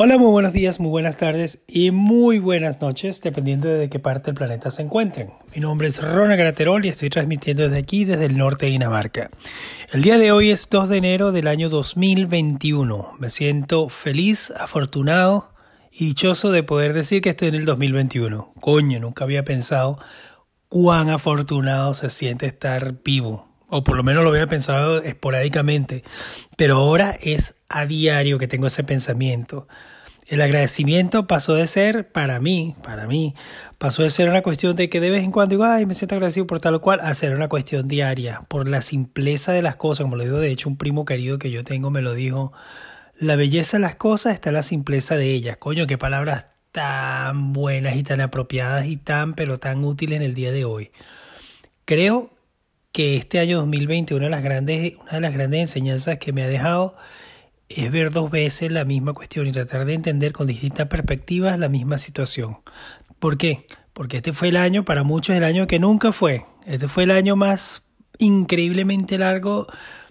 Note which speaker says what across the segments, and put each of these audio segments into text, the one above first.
Speaker 1: Hola, muy buenos días, muy buenas tardes y muy buenas noches, dependiendo de qué parte del planeta se encuentren. Mi nombre es Rona Graterol y estoy transmitiendo desde aquí, desde el norte de Dinamarca. El día de hoy es 2 de enero del año 2021. Me siento feliz, afortunado y dichoso de poder decir que estoy en el 2021. Coño, nunca había pensado cuán afortunado se siente estar vivo o por lo menos lo había pensado esporádicamente, pero ahora es a diario que tengo ese pensamiento. El agradecimiento pasó de ser, para mí, para mí, pasó de ser una cuestión de que de vez en cuando digo, ay, me siento agradecido por tal o cual, a ser una cuestión diaria, por la simpleza de las cosas, como lo digo, de hecho, un primo querido que yo tengo me lo dijo, la belleza de las cosas está en la simpleza de ellas. Coño, qué palabras tan buenas y tan apropiadas y tan, pero tan útiles en el día de hoy. Creo que este año 2020 una de las grandes, una de las grandes enseñanzas que me ha dejado es ver dos veces la misma cuestión y tratar de entender con distintas perspectivas la misma situación. ¿Por qué? Porque este fue el año, para muchos el año que nunca fue. Este fue el año más increíblemente largo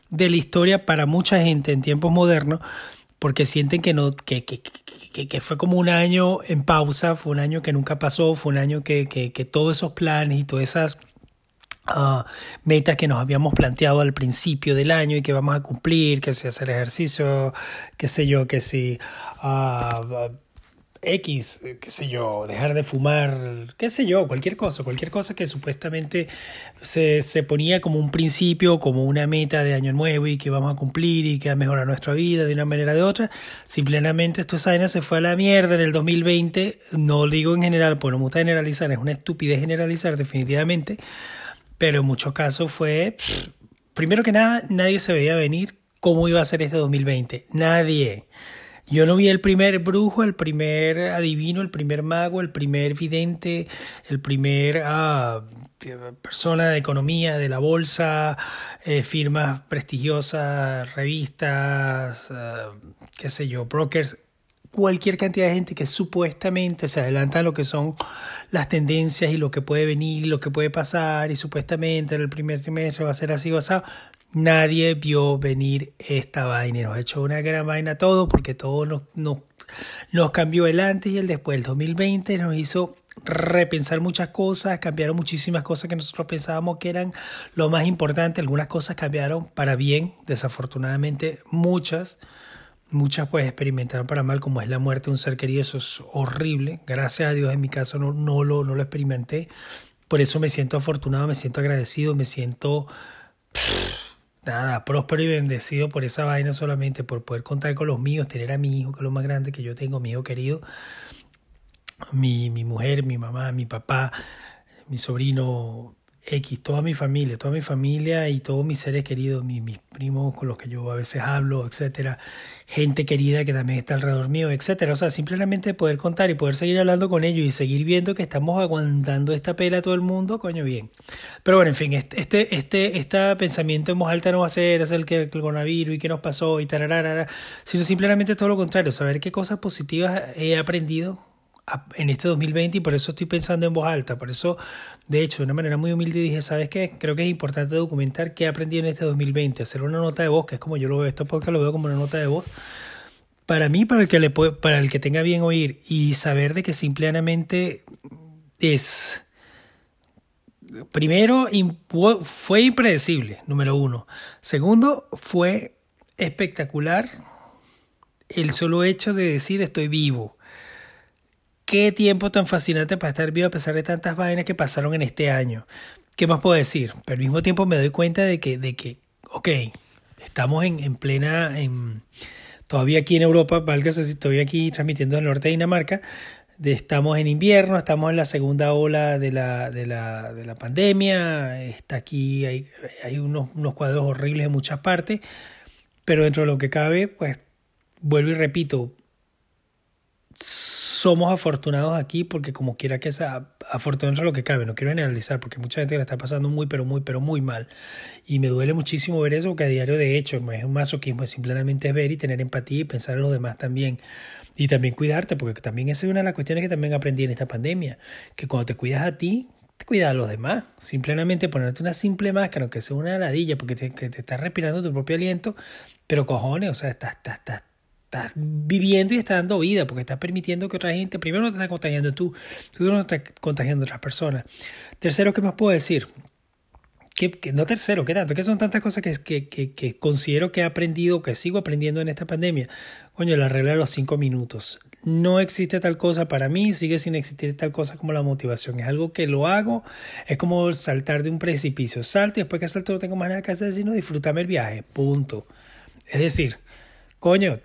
Speaker 1: de la historia para mucha gente en tiempos modernos, porque sienten que no, que, que, que, que, fue como un año en pausa, fue un año que nunca pasó, fue un año que, que, que todos esos planes y todas esas Uh, metas que nos habíamos planteado al principio del año y que vamos a cumplir, que si hacer ejercicio, qué sé yo, que si uh, X, qué sé yo, dejar de fumar, qué sé yo, cualquier cosa, cualquier cosa que supuestamente se, se ponía como un principio, como una meta de año nuevo y que vamos a cumplir y que va a mejorar nuestra vida de una manera o de otra, simplemente esto esa se fue a la mierda en el 2020, no lo digo en general, pues no me gusta generalizar, es una estupidez generalizar definitivamente, pero en muchos casos fue, primero que nada, nadie se veía venir cómo iba a ser este 2020, nadie. Yo no vi el primer brujo, el primer adivino, el primer mago, el primer vidente, el primer ah, persona de economía, de la bolsa, eh, firmas prestigiosas, revistas, ah, qué sé yo, brokers cualquier cantidad de gente que supuestamente se adelanta a lo que son las tendencias y lo que puede venir, lo que puede pasar, y supuestamente en el primer trimestre va a ser así o así. Nadie vio venir esta vaina y nos ha hecho una gran vaina todo porque todo nos, nos, nos cambió el antes y el después. El 2020 nos hizo repensar muchas cosas, cambiaron muchísimas cosas que nosotros pensábamos que eran lo más importante. Algunas cosas cambiaron para bien, desafortunadamente muchas. Muchas pues experimentaron para mal, como es la muerte de un ser querido, eso es horrible. Gracias a Dios en mi caso no, no, lo, no lo experimenté. Por eso me siento afortunado, me siento agradecido, me siento nada, próspero y bendecido por esa vaina solamente, por poder contar con los míos, tener a mi hijo, que es lo más grande que yo tengo, mi hijo querido, mi, mi mujer, mi mamá, mi papá, mi sobrino, X, toda mi familia, toda mi familia y todos mis seres queridos, mis, mis, primos con los que yo a veces hablo, etcétera, gente querida que también está alrededor mío, etcétera. O sea, simplemente poder contar y poder seguir hablando con ellos y seguir viendo que estamos aguantando esta pela a todo el mundo, coño, bien. Pero bueno, en fin, este, este, este, este pensamiento en voz alta no va a ser, que el coronavirus y qué nos pasó y tararara, sino simplemente todo lo contrario, saber qué cosas positivas he aprendido en este 2020 y por eso estoy pensando en voz alta. Por eso, de hecho, de una manera muy humilde dije, ¿sabes qué? Creo que es importante documentar qué aprendí en este 2020, hacer una nota de voz, que es como yo lo veo, este podcast lo veo como una nota de voz. Para mí, para el que, le puede, para el que tenga bien oír y saber de que simplemente es... Primero, fue impredecible, número uno. Segundo, fue espectacular el solo hecho de decir estoy vivo Qué tiempo tan fascinante para estar vivo a pesar de tantas vainas que pasaron en este año. ¿Qué más puedo decir? Pero al mismo tiempo me doy cuenta de que, de que ok, estamos en, en plena, en, todavía aquí en Europa, valga si estoy aquí transmitiendo en el norte de Dinamarca, estamos en invierno, estamos en la segunda ola de la, de la, de la pandemia, está aquí, hay, hay unos, unos cuadros horribles en muchas partes, pero dentro de lo que cabe, pues vuelvo y repito, somos afortunados aquí porque como quiera que sea, afortunados lo que cabe, no quiero generalizar porque mucha gente la está pasando muy, pero muy, pero muy mal. Y me duele muchísimo ver eso, que a diario de hecho es un masoquismo, es simplemente ver y tener empatía y pensar en los demás también. Y también cuidarte, porque también esa es una de las cuestiones que también aprendí en esta pandemia, que cuando te cuidas a ti, te cuidas a los demás. Simplemente ponerte una simple máscara, aunque sea una ladilla, porque te, que te estás respirando tu propio aliento, pero cojones, o sea, estás, estás, estás estás viviendo y estás dando vida, porque estás permitiendo que otra gente, primero no te está contagiando tú, tú no estás contagiando a otras personas. Tercero, ¿qué más puedo decir? Que, no tercero, ¿qué tanto? Que son tantas cosas que, que, que, considero que he aprendido, que sigo aprendiendo en esta pandemia. Coño, la regla de los cinco minutos. No existe tal cosa para mí, sigue sin existir tal cosa como la motivación. Es algo que lo hago, es como saltar de un precipicio. Salto y después que salto no tengo más nada que hacer sino disfrutarme el viaje. Punto. Es decir, coño,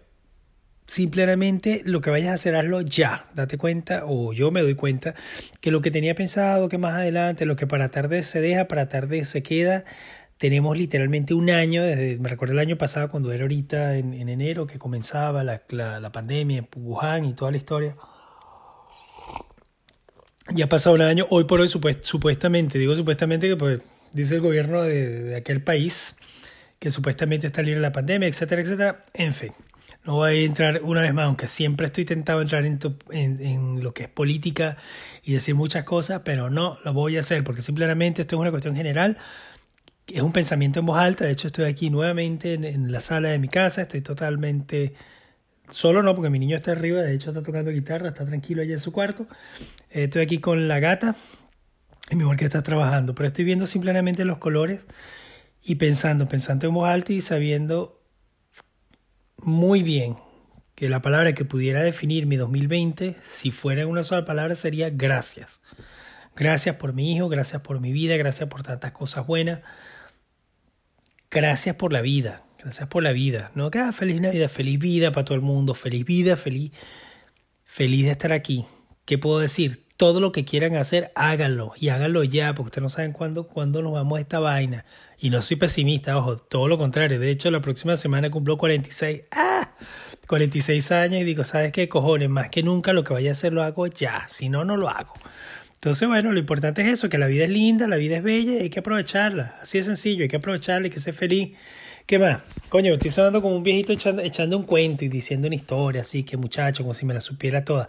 Speaker 1: Simplemente lo que vayas a hacer, hazlo ya. Date cuenta, o yo me doy cuenta, que lo que tenía pensado, que más adelante, lo que para tarde se deja, para tarde se queda. Tenemos literalmente un año, desde, me recuerdo el año pasado cuando era ahorita en, enero que comenzaba la, la, pandemia en Wuhan y toda la historia. Ya ha pasado un año, hoy por hoy supuestamente, digo supuestamente que pues, dice el gobierno de, de aquel país que supuestamente está libre de la pandemia, etcétera, etcétera. En fin, no voy a entrar una vez más, aunque siempre estoy tentado a entrar en, en, lo que es política y decir muchas cosas, pero no lo voy a hacer porque simplemente esto es una cuestión general. Es un pensamiento en voz alta. De hecho, estoy aquí nuevamente en, la sala de mi casa. Estoy totalmente solo, no, porque mi niño está arriba. De hecho, está tocando guitarra, está tranquilo allá en su cuarto. Estoy aquí con la gata y mi mujer que está trabajando. Pero estoy viendo simplemente los colores y pensando, pensando en voz alta y sabiendo muy bien que la palabra que pudiera definir mi 2020, si fuera una sola palabra, sería gracias. Gracias por mi hijo, gracias por mi vida, gracias por tantas cosas buenas. Gracias por la vida, gracias por la vida. No que ah, feliz Navidad, feliz vida para todo el mundo, feliz vida, feliz, feliz de estar aquí. ¿Qué puedo decir? Todo lo que quieran hacer, háganlo y háganlo ya, porque ustedes no saben cuándo, cuándo nos vamos a esta vaina. Y no soy pesimista, ojo, todo lo contrario. De hecho, la próxima semana cumplo 46. ¡Ah! 46 años y digo, ¿sabes qué? Cojones, más que nunca lo que vaya a hacer lo hago ya. Si no, no lo hago. Entonces, bueno, lo importante es eso, que la vida es linda, la vida es bella y hay que aprovecharla. Así de sencillo, hay que aprovecharla, hay que ser feliz. ¿Qué más? Coño, estoy sonando como un viejito echando, echando un cuento y diciendo una historia así, que muchacho, como si me la supiera toda.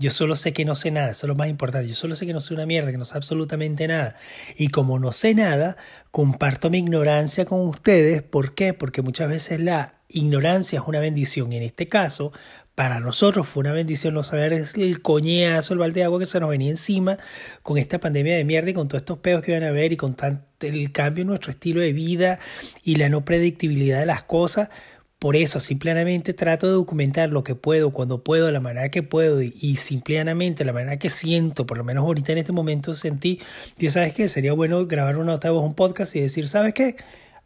Speaker 1: Yo solo sé que no sé nada, eso es lo más importante. Yo solo sé que no sé una mierda, que no sé absolutamente nada. Y como no sé nada, comparto mi ignorancia con ustedes. ¿Por qué? Porque muchas veces la ignorancia es una bendición. Y en este caso, para nosotros fue una bendición no saber el coñazo, el balde de agua que se nos venía encima con esta pandemia de mierda y con todos estos peos que iban a haber y con el cambio en nuestro estilo de vida y la no predictibilidad de las cosas por eso simplemente trato de documentar lo que puedo, cuando puedo, de la manera que puedo y, simplemente la manera que siento, por lo menos ahorita en este momento sentí, y sabes qué, sería bueno grabar una nota de voz, un podcast y decir, ¿sabes qué?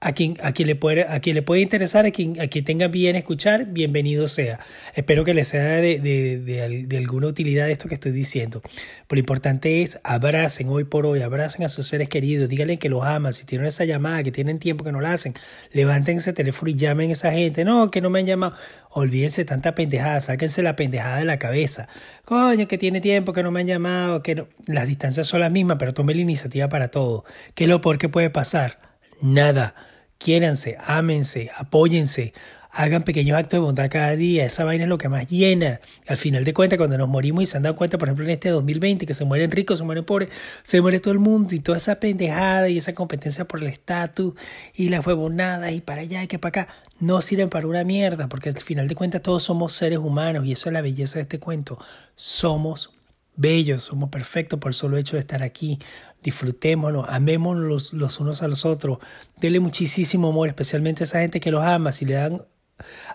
Speaker 1: A quien, a quien, le, puede, a quien le puede interesar, a quien, a quien tenga bien escuchar, bienvenido sea. Espero que les sea de, de, de, alguna utilidad esto que estoy diciendo. Pero lo importante es abracen hoy por hoy, abracen a sus seres queridos, díganle que los aman, si tienen esa llamada, que tienen tiempo que no la hacen, levanten ese teléfono y llamen a esa gente. No, que no me han llamado. Olvídense tanta pendejada, sáquense la pendejada de la cabeza. Coño, que tiene tiempo, que no me han llamado, que no. Las distancias son las mismas, pero tome la iniciativa para todo. ¿Qué es lo peor que puede pasar? Nada quiéranse, ámense, apóyense, hagan pequeños actos de bondad cada día. Esa vaina es lo que más llena. Al final de cuentas, cuando nos morimos y se han dado cuenta, por ejemplo, en este 2020, que se mueren ricos, se mueren pobres, se muere todo el mundo y toda esa pendejada y esa competencia por el estatus y las huevonadas y para allá y que para acá, no sirven para una mierda, porque al final de cuentas todos somos seres humanos y eso es la belleza de este cuento. Somos bellos, somos perfectos por el solo hecho de estar aquí. Disfrutémonos, amémonos los, unos a los otros. Dele muchísimo amor, especialmente a esa gente que los ama. Si le dan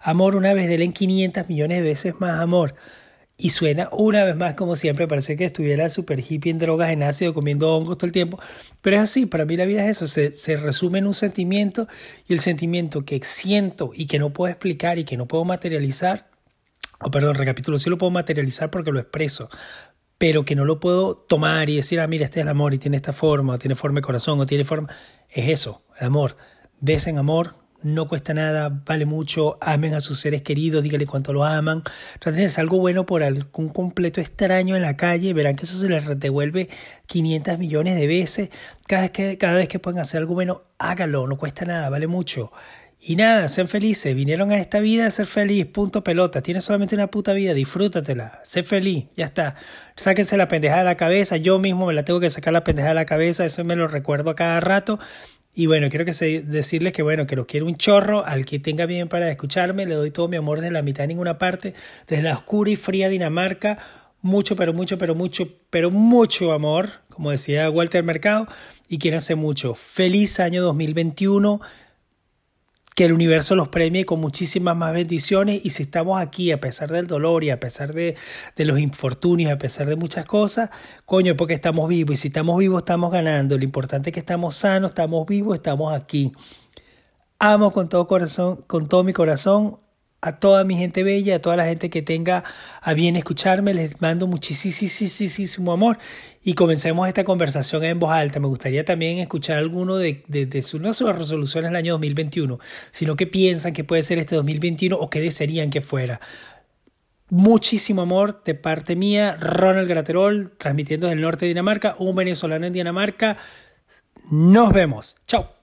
Speaker 1: amor una vez, denle 500 millones de veces más amor. Y suena una vez más como siempre, parece que estuviera super hippie en drogas, en ácido, comiendo hongos todo el tiempo. Pero es así, para mí la vida es eso, se, se resume en un sentimiento y el sentimiento que siento y que no puedo explicar y que no puedo materializar, o perdón, recapitulo, sí lo puedo materializar porque lo expreso, pero que no lo puedo tomar y decir, ah, mira, este es el amor y tiene esta forma, o tiene forma de corazón, o tiene forma. Es eso, el amor. Desen amor, no cuesta nada, vale mucho, amen a sus seres queridos, díganle cuánto lo aman. Traten de algo bueno por algún completo extraño en la calle, verán que eso se les devuelve 500 millones de veces. Cada vez que, cada vez que puedan hacer algo bueno, hágalo, no cuesta nada, vale mucho. Y nada, sean felices. Vinieron a esta vida a ser feliz, punto pelota. Tienes solamente una puta vida, disfrútatela. Sé feliz, ya está. Sáquense la pendejada de la cabeza. Yo mismo me la tengo que sacar la pendejada de la cabeza, eso me lo recuerdo a cada rato. Y bueno, quiero que decirles que bueno, que los quiero un chorro, al que tenga bien para escucharme, le doy todo mi amor desde la mitad de ninguna parte, desde la oscura y fría Dinamarca, mucho, pero mucho, pero mucho, pero mucho amor, como decía Walter Mercado, y hace mucho. Feliz año 2021 que el universo los premie con muchísimas más bendiciones y si estamos aquí a pesar del dolor y a pesar de, de los infortunios, a pesar de muchas cosas, coño, porque estamos vivos y si estamos vivos estamos ganando. Lo importante es que estamos sanos, estamos vivos, estamos aquí. Amo con todo corazón, con todo mi corazón a toda mi gente bella, a toda la gente que tenga a bien escucharme, les mando muchísimo amor y comencemos esta conversación en voz alta. Me gustaría también escuchar alguno de, sus, no resoluciones del año 2021, sino que piensan que puede ser este 2021 o que desearían que fuera. Muchísimo amor de parte mía, Ronald Graterol, transmitiendo desde el norte de Dinamarca, un venezolano en Dinamarca. Nos vemos. Chao.